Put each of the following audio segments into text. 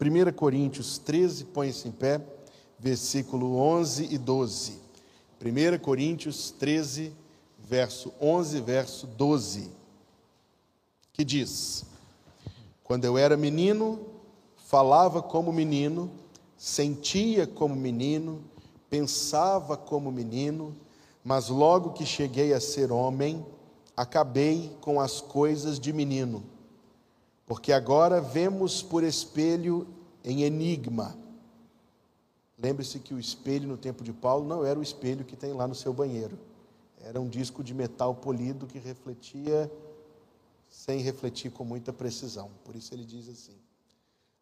1 Coríntios 13, põe-se em pé, versículo 11 e 12. 1 Coríntios 13, verso 11, verso 12, que diz: Quando eu era menino, falava como menino, sentia como menino, pensava como menino, mas logo que cheguei a ser homem, acabei com as coisas de menino. Porque agora vemos por espelho em enigma. Lembre-se que o espelho no tempo de Paulo não era o espelho que tem lá no seu banheiro. Era um disco de metal polido que refletia sem refletir com muita precisão. Por isso ele diz assim: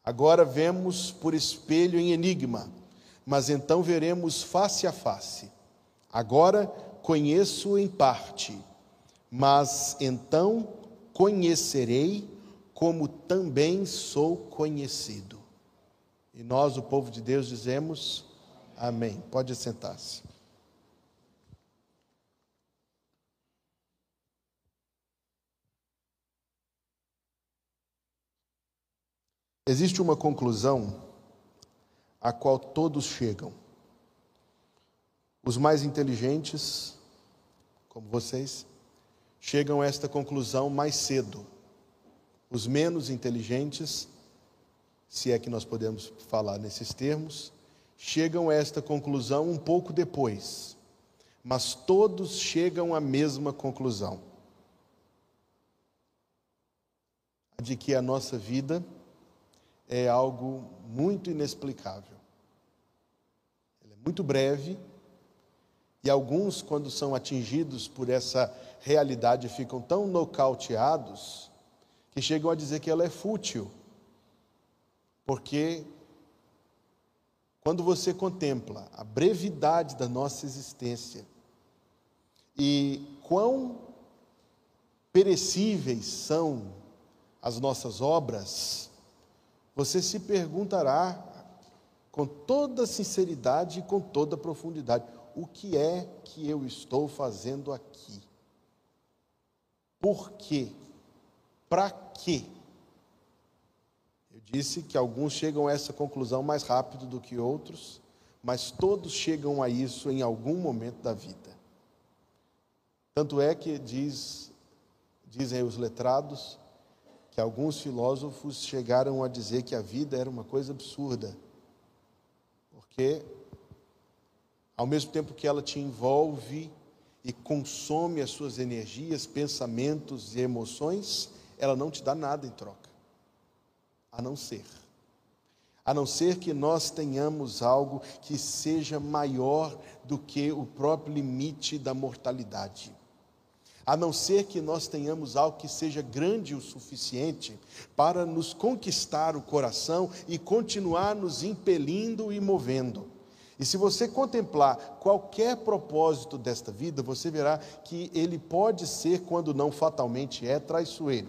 Agora vemos por espelho em enigma, mas então veremos face a face. Agora conheço em parte, mas então conhecerei como também sou conhecido. E nós, o povo de Deus, dizemos amém. Pode sentar-se. Existe uma conclusão a qual todos chegam. Os mais inteligentes, como vocês, chegam a esta conclusão mais cedo. Os menos inteligentes, se é que nós podemos falar nesses termos, chegam a esta conclusão um pouco depois. Mas todos chegam à mesma conclusão: de que a nossa vida é algo muito inexplicável. Ele é muito breve e alguns, quando são atingidos por essa realidade, ficam tão nocauteados que chegam a dizer que ela é fútil. Porque quando você contempla a brevidade da nossa existência e quão perecíveis são as nossas obras, você se perguntará com toda sinceridade e com toda profundidade: o que é que eu estou fazendo aqui? Por quê? Para quê? Eu disse que alguns chegam a essa conclusão mais rápido do que outros, mas todos chegam a isso em algum momento da vida. Tanto é que diz, dizem os letrados que alguns filósofos chegaram a dizer que a vida era uma coisa absurda, porque ao mesmo tempo que ela te envolve e consome as suas energias, pensamentos e emoções, ela não te dá nada em troca, a não ser. A não ser que nós tenhamos algo que seja maior do que o próprio limite da mortalidade a não ser que nós tenhamos algo que seja grande o suficiente para nos conquistar o coração e continuar nos impelindo e movendo. E se você contemplar qualquer propósito desta vida, você verá que ele pode ser, quando não fatalmente é, traiçoeiro.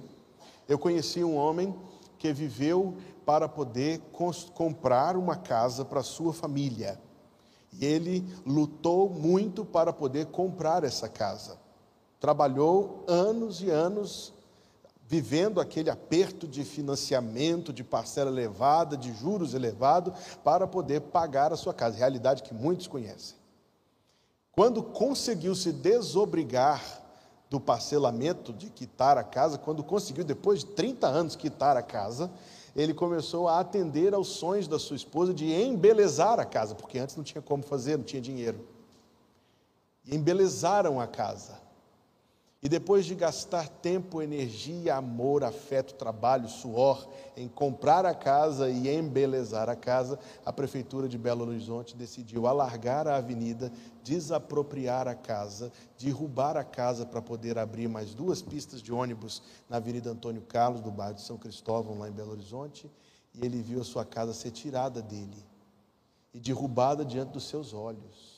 Eu conheci um homem que viveu para poder comprar uma casa para sua família. E ele lutou muito para poder comprar essa casa. Trabalhou anos e anos vivendo aquele aperto de financiamento, de parcela elevada, de juros elevados, para poder pagar a sua casa, realidade que muitos conhecem. Quando conseguiu se desobrigar do parcelamento de quitar a casa, quando conseguiu, depois de 30 anos, quitar a casa, ele começou a atender aos sonhos da sua esposa de embelezar a casa, porque antes não tinha como fazer, não tinha dinheiro. E embelezaram a casa. E depois de gastar tempo, energia, amor, afeto, trabalho, suor em comprar a casa e embelezar a casa, a prefeitura de Belo Horizonte decidiu alargar a avenida, desapropriar a casa, derrubar a casa para poder abrir mais duas pistas de ônibus na Avenida Antônio Carlos, do bairro de São Cristóvão, lá em Belo Horizonte, e ele viu a sua casa ser tirada dele e derrubada diante dos seus olhos.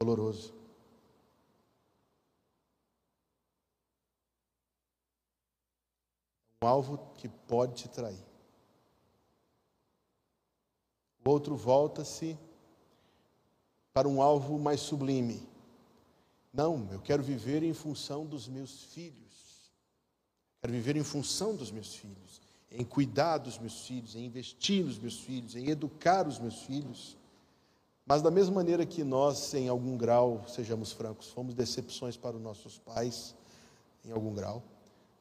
Doloroso. Um alvo que pode te trair. O outro volta-se para um alvo mais sublime. Não, eu quero viver em função dos meus filhos. Quero viver em função dos meus filhos, em cuidar dos meus filhos, em investir nos meus filhos, em educar os meus filhos. Mas da mesma maneira que nós, em algum grau, sejamos francos, fomos decepções para os nossos pais, em algum grau,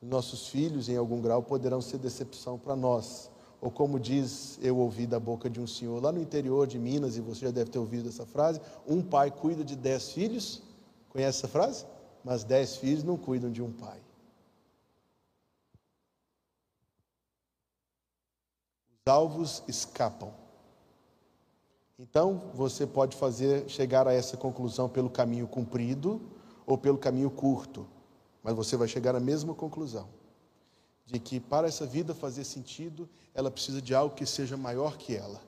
nossos filhos, em algum grau, poderão ser decepção para nós. Ou como diz, eu ouvi da boca de um senhor lá no interior de Minas, e você já deve ter ouvido essa frase: um pai cuida de dez filhos. Conhece essa frase? Mas dez filhos não cuidam de um pai. Os alvos escapam. Então, você pode fazer chegar a essa conclusão pelo caminho comprido ou pelo caminho curto, mas você vai chegar à mesma conclusão de que para essa vida fazer sentido, ela precisa de algo que seja maior que ela.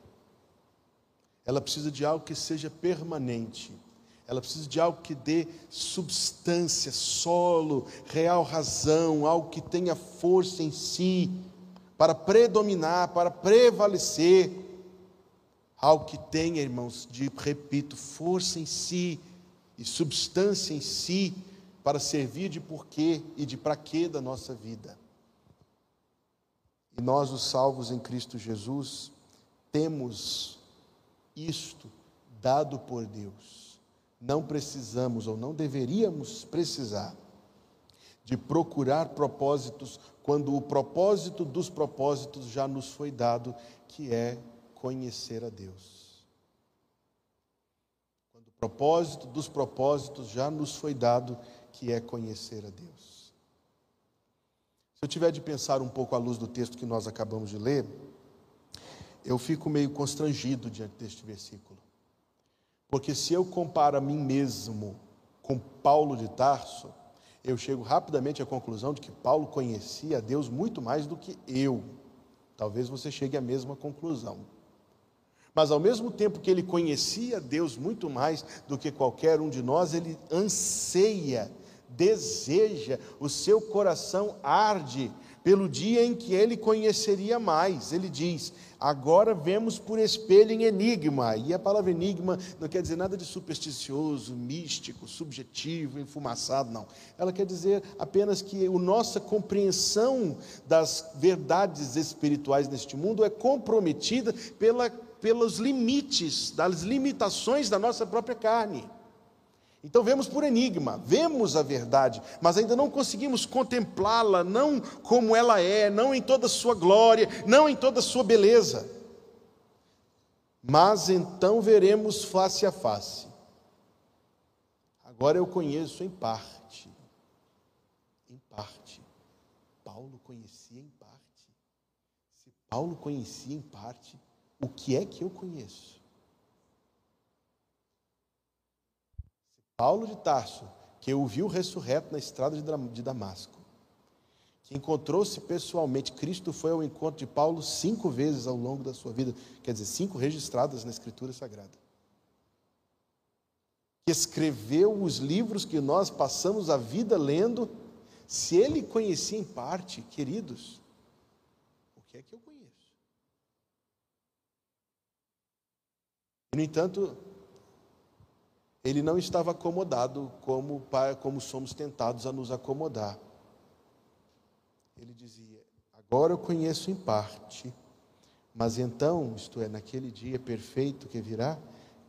Ela precisa de algo que seja permanente. Ela precisa de algo que dê substância, solo, real razão, algo que tenha força em si para predominar, para prevalecer algo que tenha, irmãos, de, repito, força em si e substância em si para servir de porquê e de para quê da nossa vida. E nós, os salvos em Cristo Jesus, temos isto dado por Deus. Não precisamos ou não deveríamos precisar de procurar propósitos quando o propósito dos propósitos já nos foi dado, que é conhecer a Deus. Quando o propósito dos propósitos já nos foi dado, que é conhecer a Deus. Se eu tiver de pensar um pouco à luz do texto que nós acabamos de ler, eu fico meio constrangido diante deste versículo. Porque se eu comparo a mim mesmo com Paulo de Tarso, eu chego rapidamente à conclusão de que Paulo conhecia a Deus muito mais do que eu. Talvez você chegue à mesma conclusão. Mas ao mesmo tempo que ele conhecia Deus muito mais do que qualquer um de nós, ele anseia, deseja, o seu coração arde pelo dia em que ele conheceria mais. Ele diz: Agora vemos por espelho em enigma. E a palavra enigma não quer dizer nada de supersticioso, místico, subjetivo, enfumaçado, não. Ela quer dizer apenas que a nossa compreensão das verdades espirituais neste mundo é comprometida pela pelos limites, das limitações da nossa própria carne. Então vemos por enigma, vemos a verdade, mas ainda não conseguimos contemplá-la, não como ela é, não em toda a sua glória, não em toda a sua beleza. Mas então veremos face a face. Agora eu conheço em parte. Em parte. Paulo conhecia em parte. Se Paulo conhecia em parte, o que é que eu conheço? Paulo de Tarso, que o viu ressurreto na estrada de Damasco, que encontrou-se pessoalmente, Cristo foi ao encontro de Paulo cinco vezes ao longo da sua vida, quer dizer, cinco registradas na Escritura Sagrada. Que escreveu os livros que nós passamos a vida lendo, se ele conhecia em parte, queridos, o que é que eu conheço? No entanto, ele não estava acomodado como, como somos tentados a nos acomodar. Ele dizia: Agora eu conheço em parte, mas então, isto é, naquele dia perfeito que virá,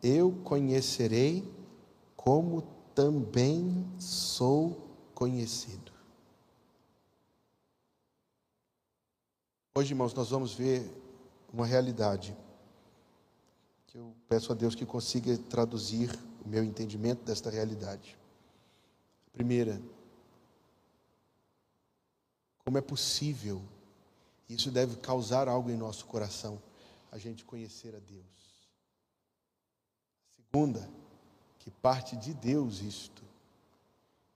eu conhecerei como também sou conhecido. Hoje, irmãos, nós vamos ver uma realidade que eu peço a Deus que consiga traduzir o meu entendimento desta realidade. Primeira, como é possível, isso deve causar algo em nosso coração, a gente conhecer a Deus. Segunda, que parte de Deus isto,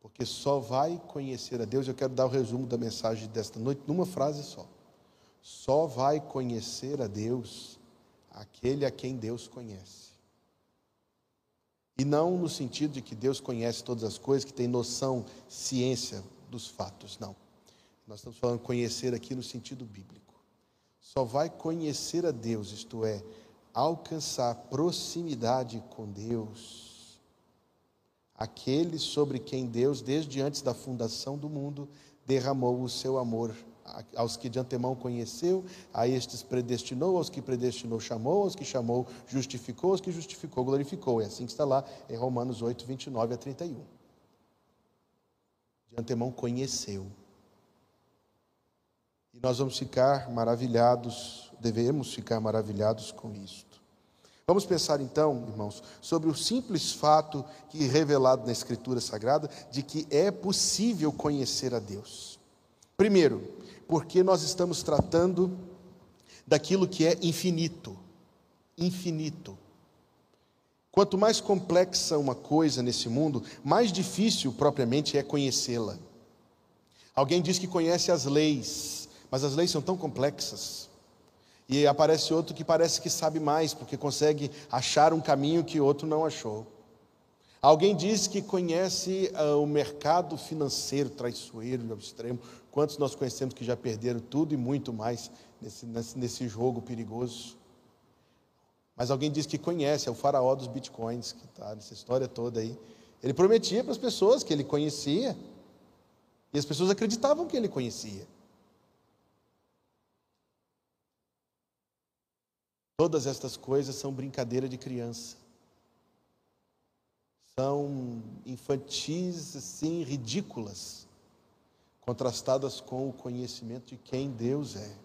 porque só vai conhecer a Deus, eu quero dar o resumo da mensagem desta noite numa frase só. Só vai conhecer a Deus aquele a quem Deus conhece. E não no sentido de que Deus conhece todas as coisas, que tem noção, ciência dos fatos, não. Nós estamos falando conhecer aqui no sentido bíblico. Só vai conhecer a Deus, isto é, alcançar proximidade com Deus, aquele sobre quem Deus, desde antes da fundação do mundo, derramou o seu amor aos que de antemão conheceu, a estes predestinou, aos que predestinou chamou, aos que chamou justificou, aos que justificou glorificou. É assim que está lá em Romanos 8, 29 a 31. De antemão conheceu. E nós vamos ficar maravilhados, devemos ficar maravilhados com isto. Vamos pensar então, irmãos, sobre o simples fato que é revelado na Escritura Sagrada de que é possível conhecer a Deus. Primeiro, porque nós estamos tratando daquilo que é infinito. Infinito. Quanto mais complexa uma coisa nesse mundo, mais difícil propriamente é conhecê-la. Alguém diz que conhece as leis, mas as leis são tão complexas. E aparece outro que parece que sabe mais, porque consegue achar um caminho que outro não achou. Alguém diz que conhece uh, o mercado financeiro traiçoeiro ao extremo. Quantos nós conhecemos que já perderam tudo e muito mais nesse, nesse, nesse jogo perigoso? Mas alguém diz que conhece, é o faraó dos bitcoins, que está nessa história toda aí. Ele prometia para as pessoas que ele conhecia, e as pessoas acreditavam que ele conhecia. Todas estas coisas são brincadeira de criança são infantis, assim, ridículas, contrastadas com o conhecimento de quem Deus é.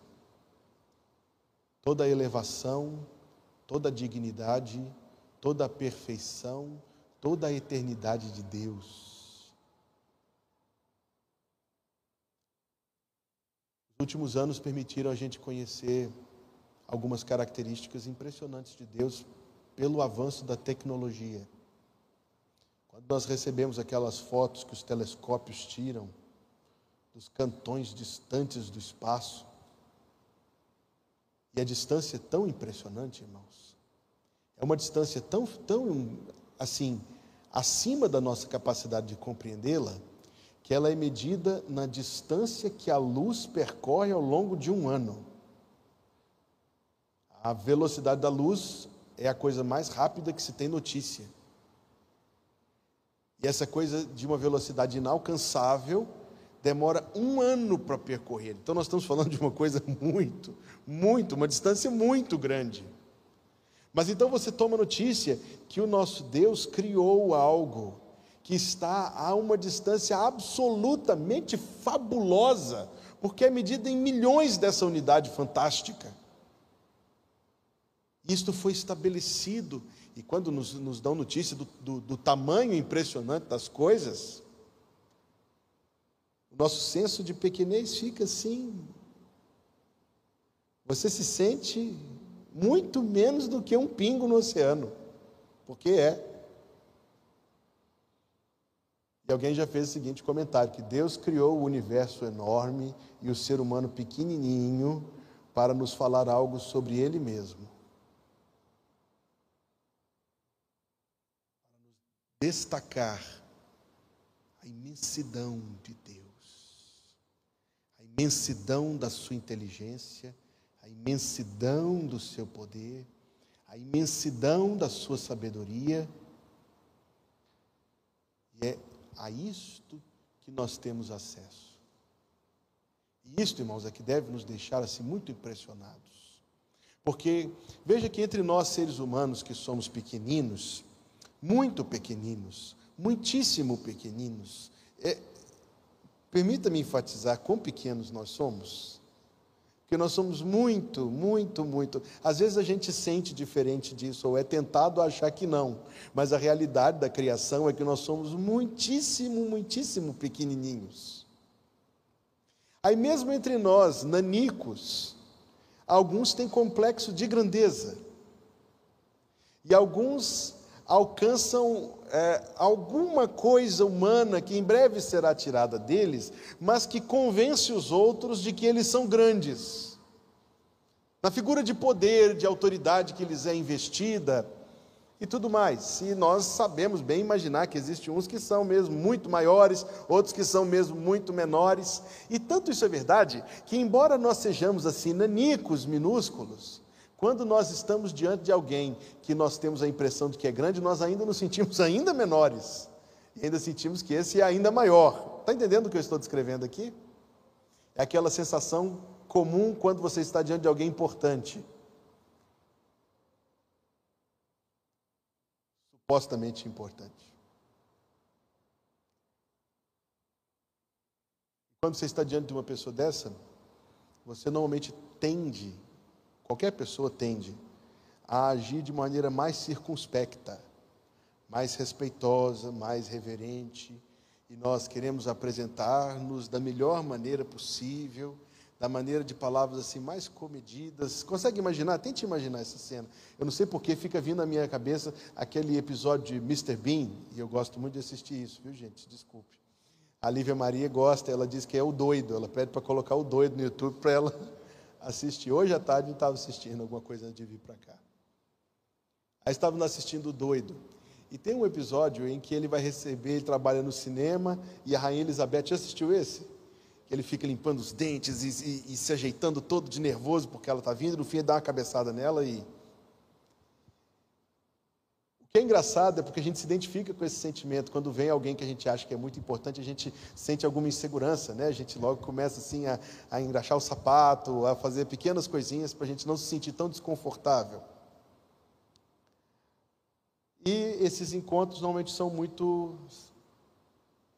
Toda elevação, toda dignidade, toda perfeição, toda a eternidade de Deus. Os últimos anos permitiram a gente conhecer algumas características impressionantes de Deus pelo avanço da tecnologia. Quando nós recebemos aquelas fotos que os telescópios tiram dos cantões distantes do espaço, e a distância é tão impressionante, irmãos. É uma distância tão, tão assim, acima da nossa capacidade de compreendê-la, que ela é medida na distância que a luz percorre ao longo de um ano. A velocidade da luz é a coisa mais rápida que se tem notícia. E essa coisa de uma velocidade inalcançável demora um ano para percorrer. Então nós estamos falando de uma coisa muito, muito, uma distância muito grande. Mas então você toma notícia que o nosso Deus criou algo que está a uma distância absolutamente fabulosa, porque é medida em milhões dessa unidade fantástica. Isto foi estabelecido e quando nos, nos dão notícia do, do, do tamanho impressionante das coisas, nosso senso de pequenez fica assim. Você se sente muito menos do que um pingo no oceano, porque é. E alguém já fez o seguinte comentário: que Deus criou o universo enorme e o ser humano pequenininho para nos falar algo sobre Ele mesmo. destacar a imensidão de Deus, imensidão da sua inteligência, a imensidão do seu poder, a imensidão da sua sabedoria. E é a isto que nós temos acesso. E isto, irmãos, é que deve nos deixar assim muito impressionados. Porque veja que entre nós seres humanos que somos pequeninos, muito pequeninos, muitíssimo pequeninos. É, Permita-me enfatizar quão pequenos nós somos. Porque nós somos muito, muito, muito. Às vezes a gente sente diferente disso, ou é tentado a achar que não. Mas a realidade da criação é que nós somos muitíssimo, muitíssimo pequenininhos. Aí mesmo entre nós, nanicos, alguns têm complexo de grandeza. E alguns alcançam é, alguma coisa humana que em breve será tirada deles, mas que convence os outros de que eles são grandes. Na figura de poder, de autoridade que lhes é investida e tudo mais. E nós sabemos bem imaginar que existem uns que são mesmo muito maiores, outros que são mesmo muito menores. E tanto isso é verdade que, embora nós sejamos assim nanicos, minúsculos, quando nós estamos diante de alguém que nós temos a impressão de que é grande, nós ainda nos sentimos ainda menores. E ainda sentimos que esse é ainda maior. Está entendendo o que eu estou descrevendo aqui? É aquela sensação comum quando você está diante de alguém importante. Supostamente importante. Quando você está diante de uma pessoa dessa, você normalmente tende, qualquer pessoa tende, a agir de maneira mais circunspecta, mais respeitosa, mais reverente, e nós queremos apresentar-nos da melhor maneira possível, da maneira de palavras assim mais comedidas. Consegue imaginar? Tente imaginar essa cena. Eu não sei porque fica vindo na minha cabeça aquele episódio de Mr. Bean, e eu gosto muito de assistir isso, viu, gente? Desculpe. A Lívia Maria gosta, ela diz que é o doido, ela pede para colocar o doido no YouTube para ela assistir. Hoje à tarde eu estava assistindo alguma coisa antes de vir para cá. Aí estávamos assistindo o doido. E tem um episódio em que ele vai receber, ele trabalha no cinema, e a Rainha Elizabeth, já assistiu esse? Ele fica limpando os dentes e, e, e se ajeitando todo de nervoso porque ela está vindo, no fim ele dá uma cabeçada nela e. Que é engraçado é porque a gente se identifica com esse sentimento. Quando vem alguém que a gente acha que é muito importante, a gente sente alguma insegurança, né? A gente logo começa assim a, a engraxar o sapato, a fazer pequenas coisinhas para a gente não se sentir tão desconfortável. E esses encontros normalmente são muito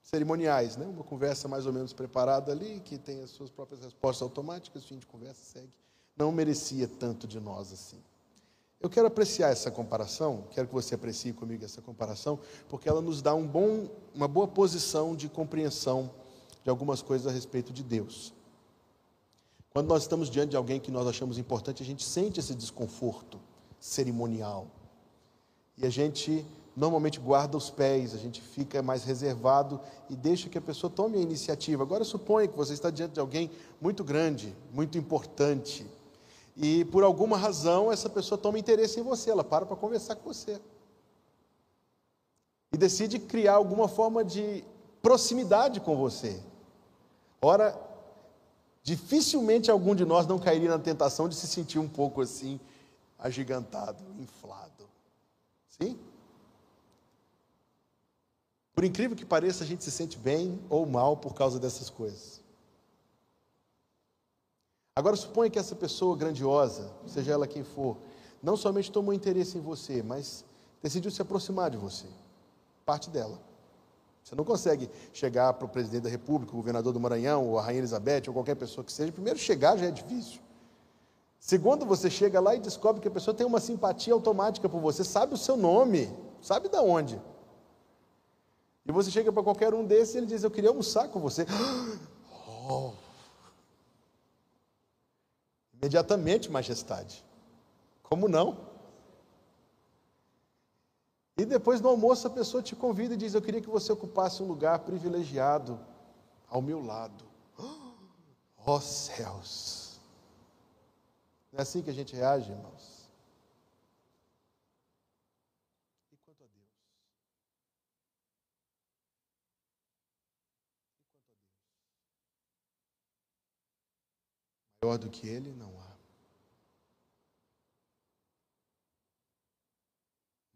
cerimoniais, né? Uma conversa mais ou menos preparada ali, que tem as suas próprias respostas automáticas, fim de conversa, segue. Não merecia tanto de nós assim. Eu quero apreciar essa comparação, quero que você aprecie comigo essa comparação, porque ela nos dá um bom, uma boa posição de compreensão de algumas coisas a respeito de Deus. Quando nós estamos diante de alguém que nós achamos importante, a gente sente esse desconforto cerimonial. E a gente normalmente guarda os pés, a gente fica mais reservado e deixa que a pessoa tome a iniciativa. Agora suponha que você está diante de alguém muito grande, muito importante, e por alguma razão essa pessoa toma interesse em você, ela para para conversar com você. E decide criar alguma forma de proximidade com você. Ora, dificilmente algum de nós não cairia na tentação de se sentir um pouco assim, agigantado, inflado. Sim? Por incrível que pareça, a gente se sente bem ou mal por causa dessas coisas. Agora, suponha que essa pessoa grandiosa, seja ela quem for, não somente tomou interesse em você, mas decidiu se aproximar de você. Parte dela. Você não consegue chegar para o presidente da República, o governador do Maranhão, ou a Rainha Elizabeth, ou qualquer pessoa que seja. Primeiro, chegar já é difícil. Segundo, você chega lá e descobre que a pessoa tem uma simpatia automática por você, sabe o seu nome, sabe de onde. E você chega para qualquer um desses e ele diz: Eu queria almoçar com você. Oh. Imediatamente, majestade. Como não? E depois no almoço a pessoa te convida e diz: Eu queria que você ocupasse um lugar privilegiado ao meu lado. Oh céus! Não é assim que a gente reage, irmãos? E quanto a Deus? E quanto a Deus? Maior do que Ele não há.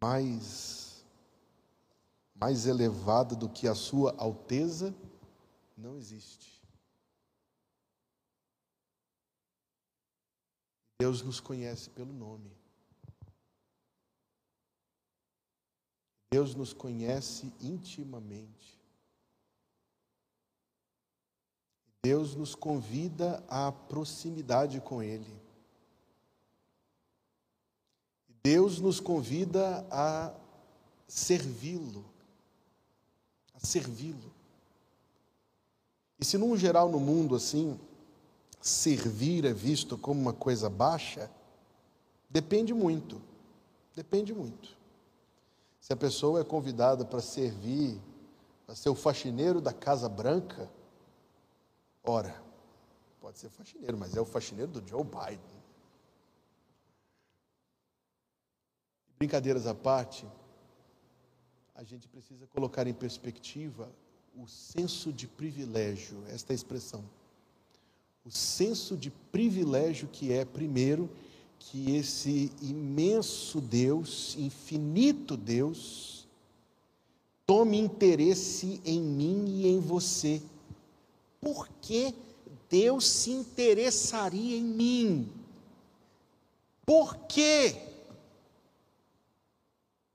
Mais, mais elevado do que a sua alteza não existe. Deus nos conhece pelo nome. Deus nos conhece intimamente. Deus nos convida à proximidade com Ele. Deus nos convida a servi-lo, a servi-lo. E se num geral no mundo assim, servir é visto como uma coisa baixa, depende muito. Depende muito. Se a pessoa é convidada para servir, para ser o faxineiro da Casa Branca, ora, pode ser faxineiro, mas é o faxineiro do Joe Biden. Brincadeiras à parte, a gente precisa colocar em perspectiva o senso de privilégio, esta é expressão o senso de privilégio que é, primeiro, que esse imenso Deus, infinito Deus, tome interesse em mim e em você. Por que Deus se interessaria em mim. Por quê?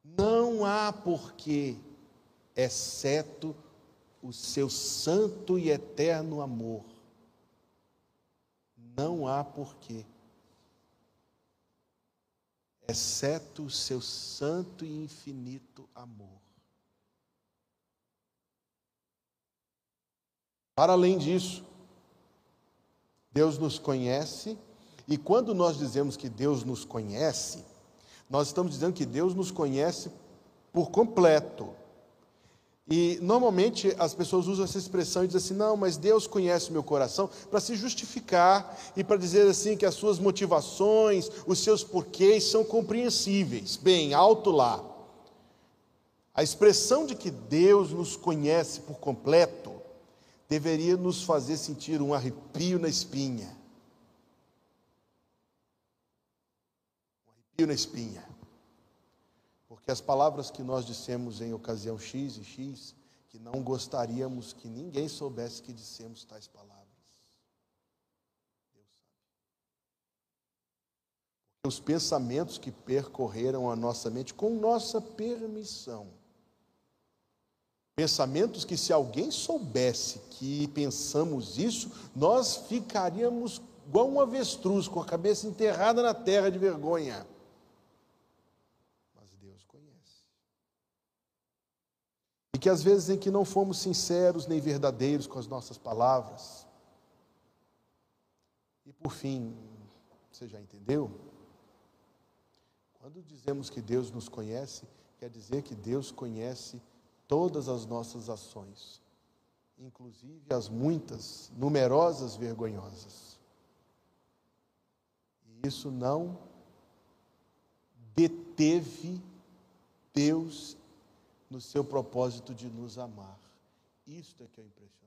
Não há porquê, exceto o seu santo e eterno amor. Não há porquê, exceto o seu santo e infinito amor. Para além disso, Deus nos conhece, e quando nós dizemos que Deus nos conhece, nós estamos dizendo que Deus nos conhece por completo. E normalmente as pessoas usam essa expressão e dizem assim: não, mas Deus conhece meu coração, para se justificar e para dizer assim que as suas motivações, os seus porquês são compreensíveis. Bem, alto lá. A expressão de que Deus nos conhece por completo deveria nos fazer sentir um arrepio na espinha. Um arrepio na espinha. Porque as palavras que nós dissemos em ocasião X e X, que não gostaríamos que ninguém soubesse que dissemos tais palavras. Deus sabe. Porque os pensamentos que percorreram a nossa mente com nossa permissão Pensamentos que, se alguém soubesse que pensamos isso, nós ficaríamos igual um avestruz, com a cabeça enterrada na terra de vergonha. Mas Deus conhece. E que às vezes em que não fomos sinceros nem verdadeiros com as nossas palavras. E por fim, você já entendeu? Quando dizemos que Deus nos conhece, quer dizer que Deus conhece todas as nossas ações, inclusive as muitas, numerosas, vergonhosas. E isso não deteve Deus no seu propósito de nos amar. Isto é que é impressionante.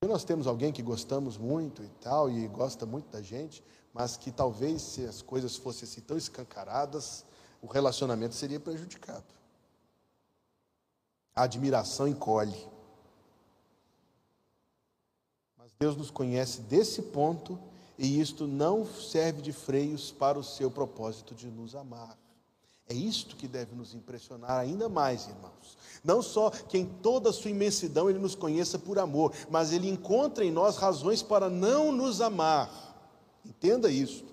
Porque nós temos alguém que gostamos muito e tal, e gosta muito da gente, mas que talvez se as coisas fossem assim tão escancaradas, o relacionamento seria prejudicado. A admiração encolhe. Mas Deus nos conhece desse ponto e isto não serve de freios para o seu propósito de nos amar. É isto que deve nos impressionar ainda mais, irmãos. Não só que em toda a sua imensidão ele nos conheça por amor, mas ele encontra em nós razões para não nos amar. Entenda isso.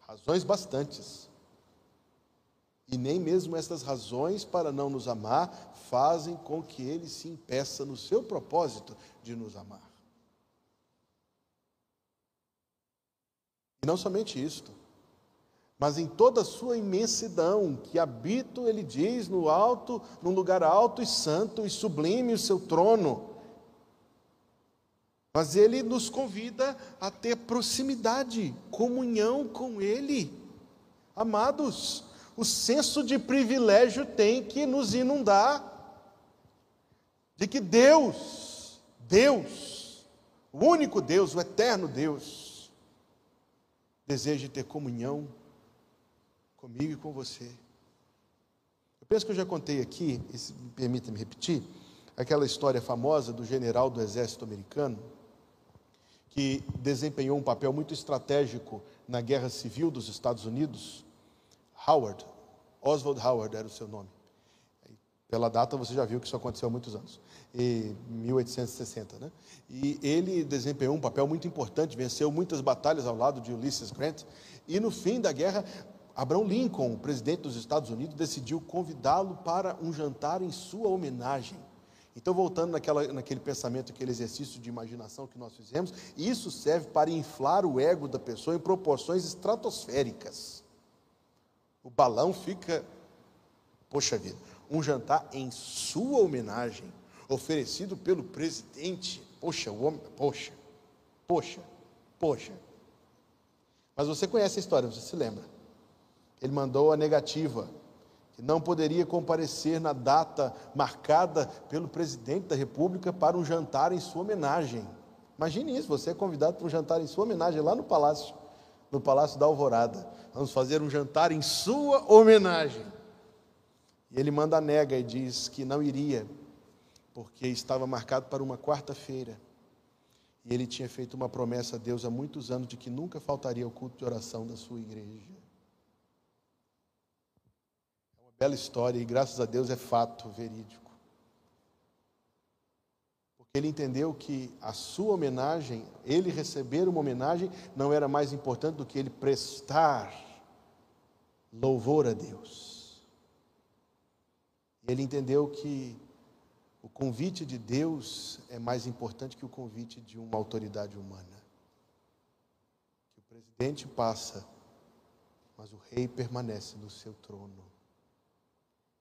Razões bastantes. E nem mesmo essas razões para não nos amar fazem com que ele se impeça no seu propósito de nos amar. E não somente isto, mas em toda a sua imensidão, que habito, ele diz, no alto, num lugar alto e santo e sublime o seu trono. Mas ele nos convida a ter proximidade, comunhão com ele. Amados, o senso de privilégio tem que nos inundar de que Deus, Deus, o único Deus, o eterno Deus, deseja ter comunhão comigo e com você. Eu penso que eu já contei aqui, e me permita-me repetir, aquela história famosa do general do exército americano, que desempenhou um papel muito estratégico na guerra civil dos Estados Unidos, Howard, Oswald Howard era o seu nome. Pela data você já viu que isso aconteceu há muitos anos, em 1860, né? E ele desempenhou um papel muito importante, venceu muitas batalhas ao lado de Ulysses Grant, e no fim da guerra, Abraham Lincoln, o presidente dos Estados Unidos, decidiu convidá-lo para um jantar em sua homenagem. Então, voltando naquela, naquele pensamento, aquele exercício de imaginação que nós fizemos, isso serve para inflar o ego da pessoa em proporções estratosféricas o balão fica, poxa vida, um jantar em sua homenagem, oferecido pelo presidente. Poxa, o homem, poxa, poxa, poxa. Mas você conhece a história, você se lembra? Ele mandou a negativa, que não poderia comparecer na data marcada pelo presidente da República para um jantar em sua homenagem. Imagine isso, você é convidado para um jantar em sua homenagem lá no palácio no Palácio da Alvorada. Vamos fazer um jantar em sua homenagem. E ele manda a nega e diz que não iria, porque estava marcado para uma quarta-feira. E ele tinha feito uma promessa a Deus há muitos anos de que nunca faltaria o culto de oração da sua igreja. É uma bela história e graças a Deus é fato verídico. Ele entendeu que a sua homenagem, ele receber uma homenagem, não era mais importante do que ele prestar louvor a Deus. Ele entendeu que o convite de Deus é mais importante que o convite de uma autoridade humana. O presidente passa, mas o rei permanece no seu trono.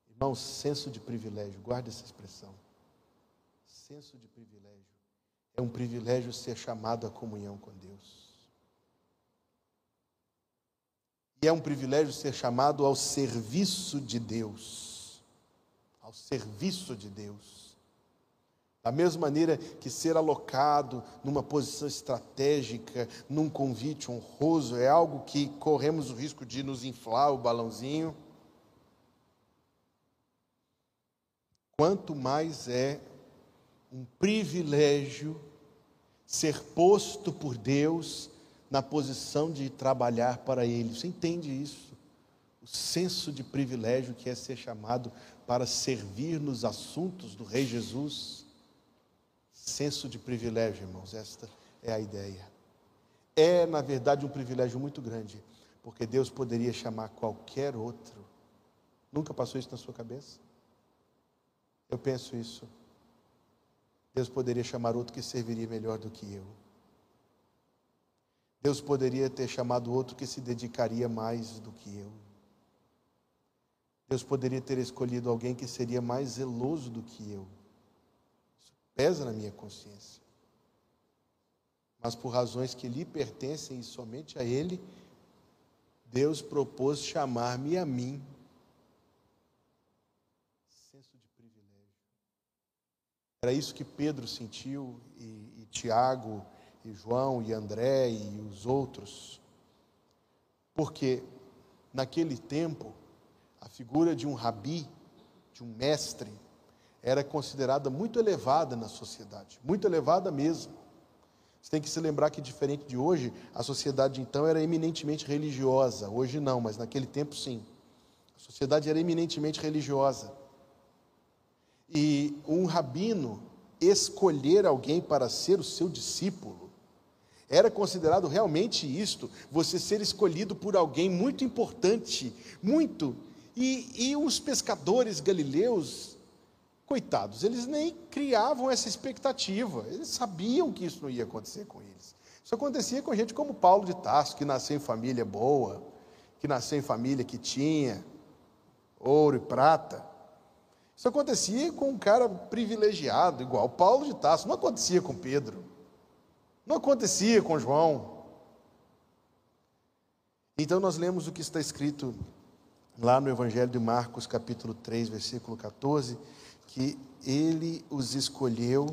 Irmãos, senso de privilégio, guarde essa expressão. Senso de privilégio. É um privilégio ser chamado à comunhão com Deus. E é um privilégio ser chamado ao serviço de Deus. Ao serviço de Deus. Da mesma maneira que ser alocado numa posição estratégica, num convite honroso, é algo que corremos o risco de nos inflar o balãozinho. Quanto mais é um privilégio ser posto por Deus na posição de trabalhar para Ele. Você entende isso? O senso de privilégio que é ser chamado para servir nos assuntos do Rei Jesus senso de privilégio, irmãos, esta é a ideia. É, na verdade, um privilégio muito grande, porque Deus poderia chamar qualquer outro. Nunca passou isso na sua cabeça? Eu penso isso. Deus poderia chamar outro que serviria melhor do que eu. Deus poderia ter chamado outro que se dedicaria mais do que eu. Deus poderia ter escolhido alguém que seria mais zeloso do que eu pesa na minha consciência. Mas por razões que lhe pertencem e somente a Ele, Deus propôs chamar-me a mim. Senso de privilégio. Era isso que Pedro sentiu, e, e Tiago, e João, e André, e os outros. Porque naquele tempo, a figura de um rabi, de um mestre, era considerada muito elevada na sociedade, muito elevada mesmo. Você tem que se lembrar que, diferente de hoje, a sociedade então era eminentemente religiosa. Hoje não, mas naquele tempo sim. A sociedade era eminentemente religiosa. E um rabino escolher alguém para ser o seu discípulo era considerado realmente isto, você ser escolhido por alguém muito importante, muito. E, e os pescadores galileus Coitados, eles nem criavam essa expectativa, eles sabiam que isso não ia acontecer com eles. Isso acontecia com gente como Paulo de Tarso, que nasceu em família boa, que nasceu em família que tinha ouro e prata. Isso acontecia com um cara privilegiado, igual Paulo de Tarso, não acontecia com Pedro, não acontecia com João. Então nós lemos o que está escrito lá no Evangelho de Marcos, capítulo 3, versículo 14 que ele os escolheu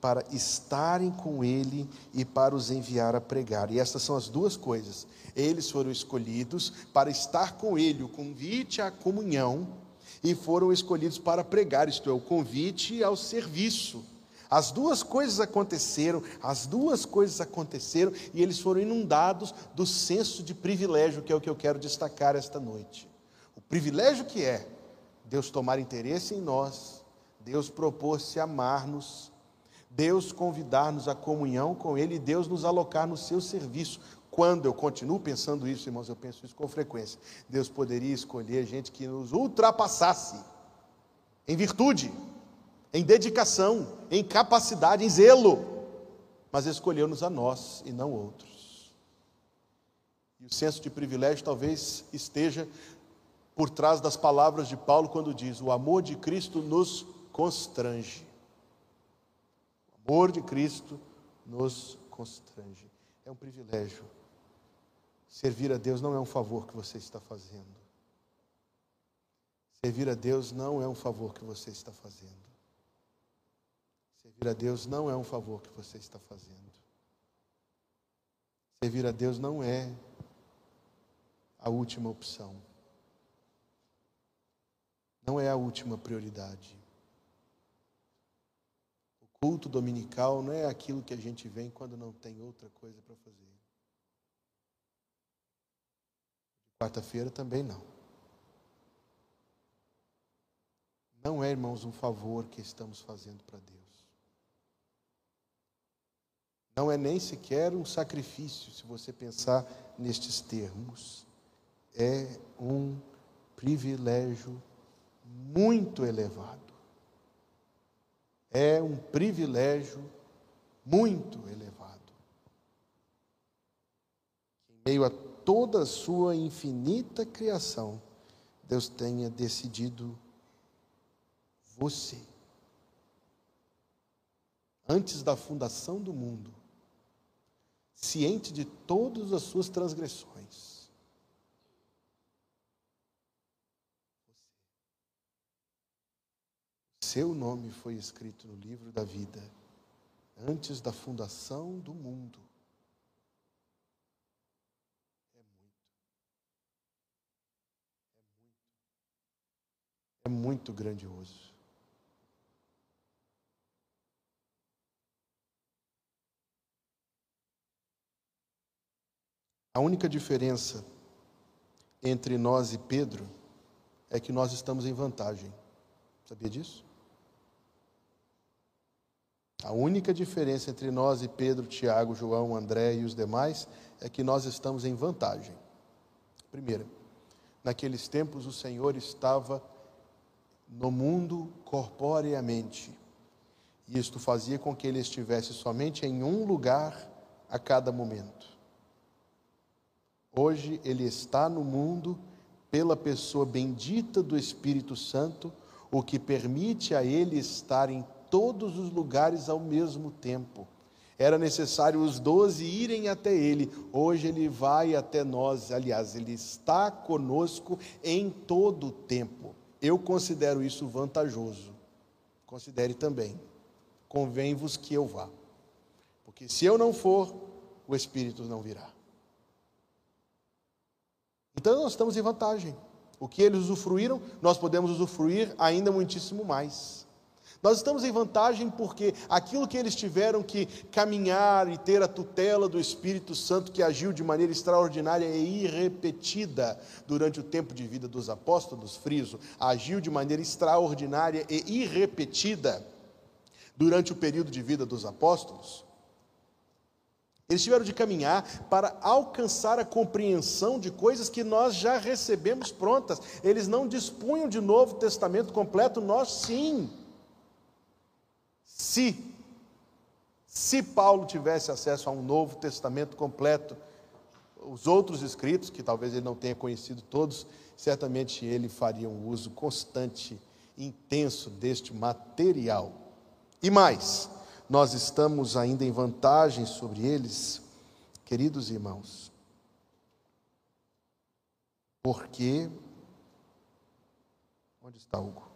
para estarem com ele e para os enviar a pregar. E essas são as duas coisas. Eles foram escolhidos para estar com ele, o convite à comunhão, e foram escolhidos para pregar, isto é, o convite ao serviço. As duas coisas aconteceram, as duas coisas aconteceram e eles foram inundados do senso de privilégio, que é o que eu quero destacar esta noite. O privilégio que é Deus tomar interesse em nós, Deus propôs-se amar-nos, Deus convidar-nos à comunhão com Ele, Deus nos alocar no seu serviço. Quando eu continuo pensando isso, irmãos, eu penso isso com frequência. Deus poderia escolher gente que nos ultrapassasse em virtude, em dedicação, em capacidade, em zelo, mas escolheu-nos a nós e não outros. E o senso de privilégio talvez esteja por trás das palavras de Paulo quando diz: O amor de Cristo nos constrange. O amor de Cristo nos constrange. É um privilégio. Servir a Deus não é um favor que você está fazendo. Servir a Deus não é um favor que você está fazendo. Servir a Deus não é um favor que você está fazendo. Servir a Deus não é a última opção. Não é a última prioridade. culto dominical não é aquilo que a gente vem quando não tem outra coisa para fazer. Quarta-feira também não. Não é, irmãos, um favor que estamos fazendo para Deus. Não é nem sequer um sacrifício, se você pensar nestes termos. É um privilégio muito elevado. É um privilégio muito elevado. Em meio a toda a sua infinita criação, Deus tenha decidido você. Antes da fundação do mundo, ciente de todas as suas transgressões. Seu nome foi escrito no livro da vida antes da fundação do mundo. É muito. Grandioso. A única diferença entre nós e Pedro é que nós estamos em vantagem. Sabia disso? A única diferença entre nós e Pedro, Tiago, João, André e os demais é que nós estamos em vantagem. Primeira, naqueles tempos o Senhor estava no mundo corporeamente. E isto fazia com que ele estivesse somente em um lugar a cada momento. Hoje ele está no mundo pela pessoa bendita do Espírito Santo, o que permite a ele estar em todos os lugares ao mesmo tempo. Era necessário os doze irem até ele, hoje ele vai até nós, aliás, ele está conosco em todo o tempo. Eu considero isso vantajoso. Considere também. Convém-vos que eu vá. Porque se eu não for, o Espírito não virá. Então nós estamos em vantagem. O que eles usufruíram, nós podemos usufruir ainda muitíssimo mais. Nós estamos em vantagem porque aquilo que eles tiveram que caminhar e ter a tutela do Espírito Santo que agiu de maneira extraordinária e irrepetida durante o tempo de vida dos apóstolos, friso, agiu de maneira extraordinária e irrepetida durante o período de vida dos apóstolos, eles tiveram de caminhar para alcançar a compreensão de coisas que nós já recebemos prontas. Eles não dispunham de Novo Testamento completo, nós sim. Se se Paulo tivesse acesso a um Novo Testamento completo, os outros escritos, que talvez ele não tenha conhecido todos, certamente ele faria um uso constante, intenso deste material. E mais, nós estamos ainda em vantagem sobre eles, queridos irmãos, porque. Onde está Hugo?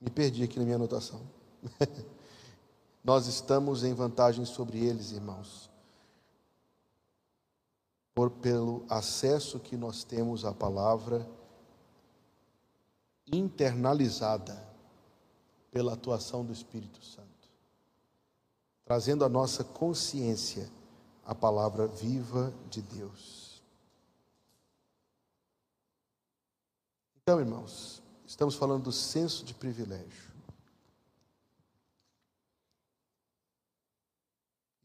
Me perdi aqui na minha anotação. nós estamos em vantagem sobre eles, irmãos, por pelo acesso que nós temos à palavra internalizada pela atuação do Espírito Santo trazendo à nossa consciência a palavra viva de Deus. Então, irmãos, estamos falando do senso de privilégio.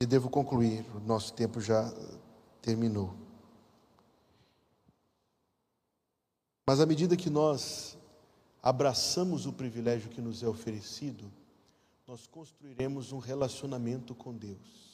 E devo concluir, o nosso tempo já terminou. Mas à medida que nós abraçamos o privilégio que nos é oferecido, nós construiremos um relacionamento com Deus.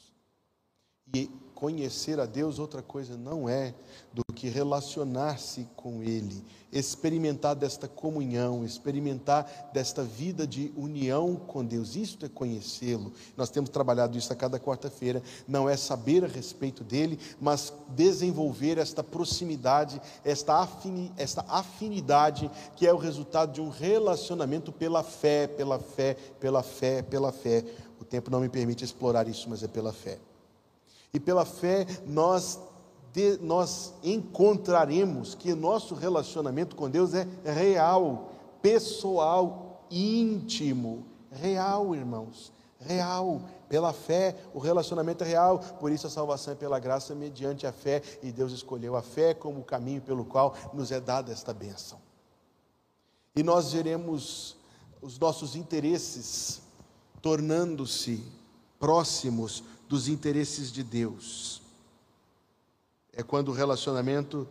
E conhecer a Deus, outra coisa não é do que relacionar-se com Ele, experimentar desta comunhão, experimentar desta vida de união com Deus. Isto é conhecê-lo. Nós temos trabalhado isso a cada quarta-feira. Não é saber a respeito dele, mas desenvolver esta proximidade, esta, afini, esta afinidade que é o resultado de um relacionamento pela fé, pela fé, pela fé, pela fé. O tempo não me permite explorar isso, mas é pela fé. E pela fé nós, nós encontraremos que nosso relacionamento com Deus é real, pessoal, íntimo, real, irmãos. Real, pela fé, o relacionamento é real, por isso a salvação é pela graça mediante a fé, e Deus escolheu a fé como o caminho pelo qual nos é dada esta bênção. E nós veremos os nossos interesses tornando-se próximos dos interesses de Deus. É quando o relacionamento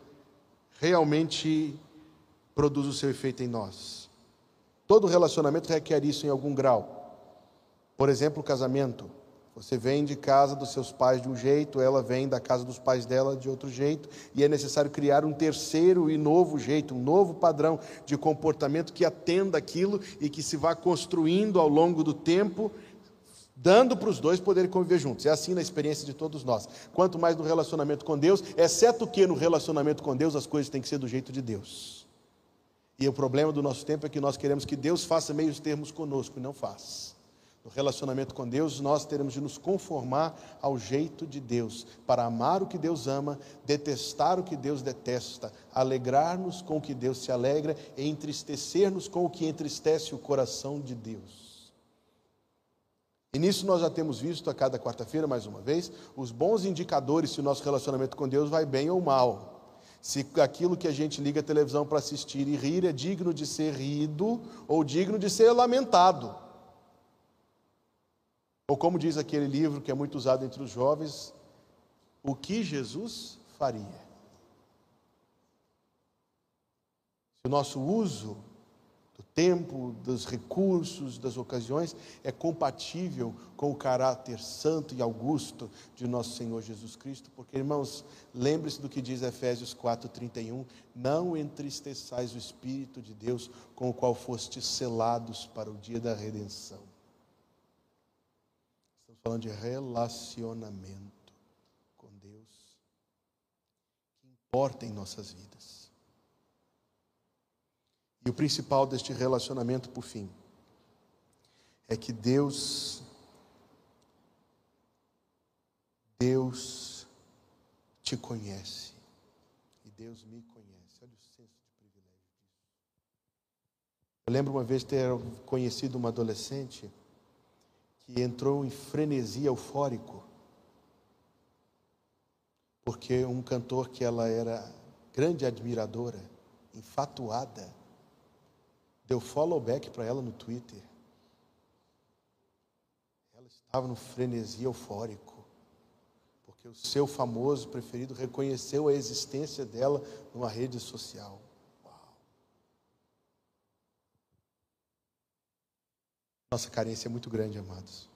realmente produz o seu efeito em nós. Todo relacionamento requer isso em algum grau. Por exemplo, o casamento. Você vem de casa dos seus pais de um jeito, ela vem da casa dos pais dela de outro jeito, e é necessário criar um terceiro e novo jeito, um novo padrão de comportamento que atenda aquilo e que se vá construindo ao longo do tempo, dando para os dois poderem conviver juntos. É assim na experiência de todos nós. Quanto mais no relacionamento com Deus, exceto que no relacionamento com Deus as coisas têm que ser do jeito de Deus. E o problema do nosso tempo é que nós queremos que Deus faça meios termos conosco e não faz. No relacionamento com Deus, nós teremos de nos conformar ao jeito de Deus, para amar o que Deus ama, detestar o que Deus detesta, alegrar-nos com o que Deus se alegra e entristecer-nos com o que entristece o coração de Deus. E nisso nós já temos visto a cada quarta-feira, mais uma vez, os bons indicadores se o nosso relacionamento com Deus vai bem ou mal. Se aquilo que a gente liga a televisão para assistir e rir é digno de ser rido ou digno de ser lamentado. Ou como diz aquele livro que é muito usado entre os jovens, o que Jesus faria? Se o nosso uso tempo, dos recursos, das ocasiões é compatível com o caráter santo e augusto de nosso Senhor Jesus Cristo, porque irmãos, lembre-se do que diz Efésios 4:31, não entristeçais o espírito de Deus com o qual fostes selados para o dia da redenção falando de relacionamento com Deus que importa em nossas vidas. E o principal deste relacionamento, por fim, é que Deus, Deus te conhece e Deus me conhece. Olha o senso de privilégio disso. Eu lembro uma vez ter conhecido uma adolescente que entrou em frenesi eufórico, porque um cantor que ela era grande admiradora, enfatuada, deu follow back para ela no Twitter. Ela estava no frenesi eufórico, porque o seu famoso preferido reconheceu a existência dela numa rede social. Nossa carência é muito grande, amados.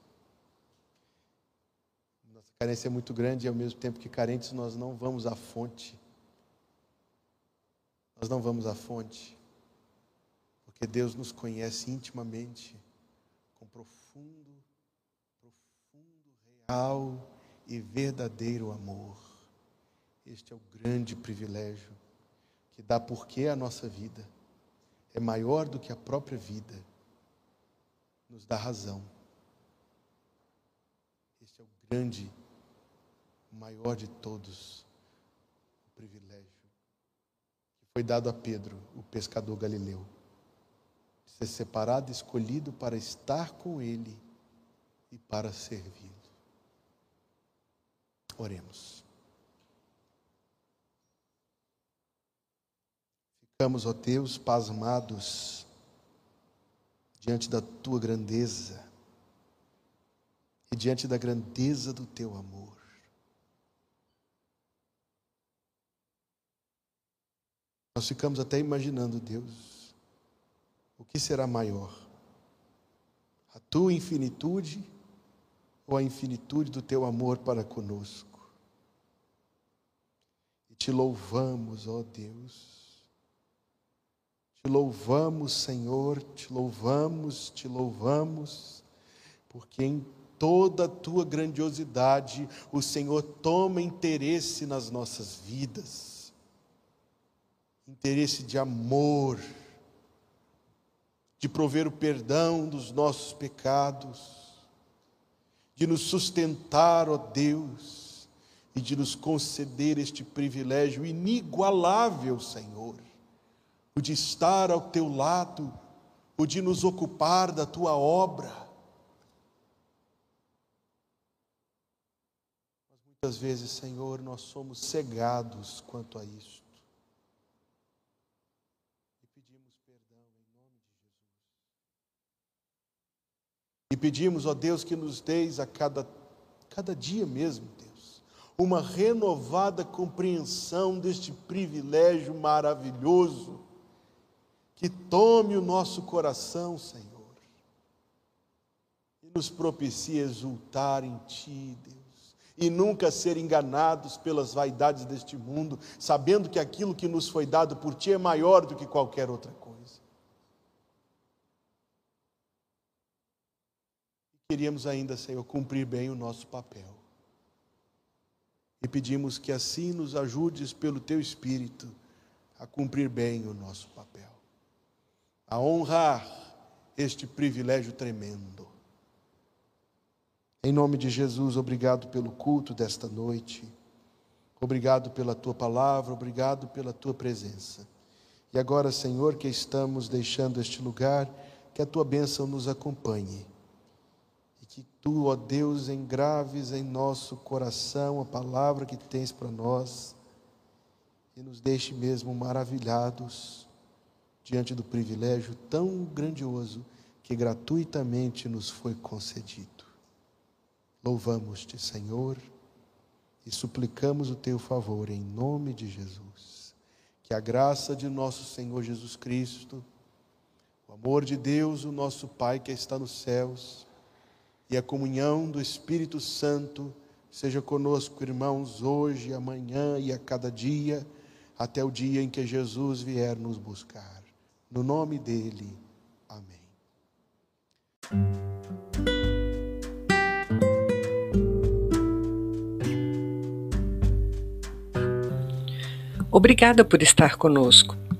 Nossa carência é muito grande e ao mesmo tempo que carentes nós não vamos à fonte. Nós não vamos à fonte. Porque Deus nos conhece intimamente, com profundo, profundo, real e verdadeiro amor. Este é o grande privilégio que dá porquê à nossa vida. É maior do que a própria vida nos dá razão. Este é o grande, o maior de todos, o privilégio que foi dado a Pedro, o pescador galileu, ser separado escolhido para estar com ele e para servi-lo. Oremos. Ficamos, ó Deus, pasmados diante da tua grandeza e diante da grandeza do teu amor. Nós ficamos até imaginando, Deus, o que será maior? A tua infinitude ou a infinitude do teu amor para conosco? E te louvamos, ó Deus te louvamos, Senhor, te louvamos, te louvamos, porque em toda a tua grandiosidade o Senhor toma interesse nas nossas vidas, interesse de amor, de prover o perdão dos nossos pecados, de nos sustentar, ó Deus, e de nos conceder este privilégio inigualável, Senhor o de estar ao teu lado, o de nos ocupar da tua obra. Mas muitas vezes, Senhor, nós somos cegados quanto a isto. E pedimos perdão em nome de Jesus. E pedimos, ó Deus, que nos deis a cada, cada dia mesmo, Deus, uma renovada compreensão deste privilégio maravilhoso que tome o nosso coração, Senhor, e nos propicie exultar em Ti, Deus, e nunca ser enganados pelas vaidades deste mundo, sabendo que aquilo que nos foi dado por Ti é maior do que qualquer outra coisa. Queríamos ainda, Senhor, cumprir bem o nosso papel. E pedimos que assim nos ajudes pelo Teu Espírito a cumprir bem o nosso papel a honrar este privilégio tremendo. Em nome de Jesus, obrigado pelo culto desta noite. Obrigado pela tua palavra, obrigado pela tua presença. E agora, Senhor, que estamos deixando este lugar, que a tua bênção nos acompanhe. Que tu, ó Deus, engraves em nosso coração a palavra que tens para nós e nos deixe mesmo maravilhados diante do privilégio tão grandioso que gratuitamente nos foi concedido. Louvamos-te, Senhor, e suplicamos o teu favor em nome de Jesus. Que a graça de nosso Senhor Jesus Cristo, o amor de Deus, o nosso Pai que está nos céus, e a comunhão do Espírito Santo seja conosco, irmãos, hoje, amanhã e a cada dia, até o dia em que Jesus vier nos buscar. No nome dele, amém. Obrigada por estar conosco.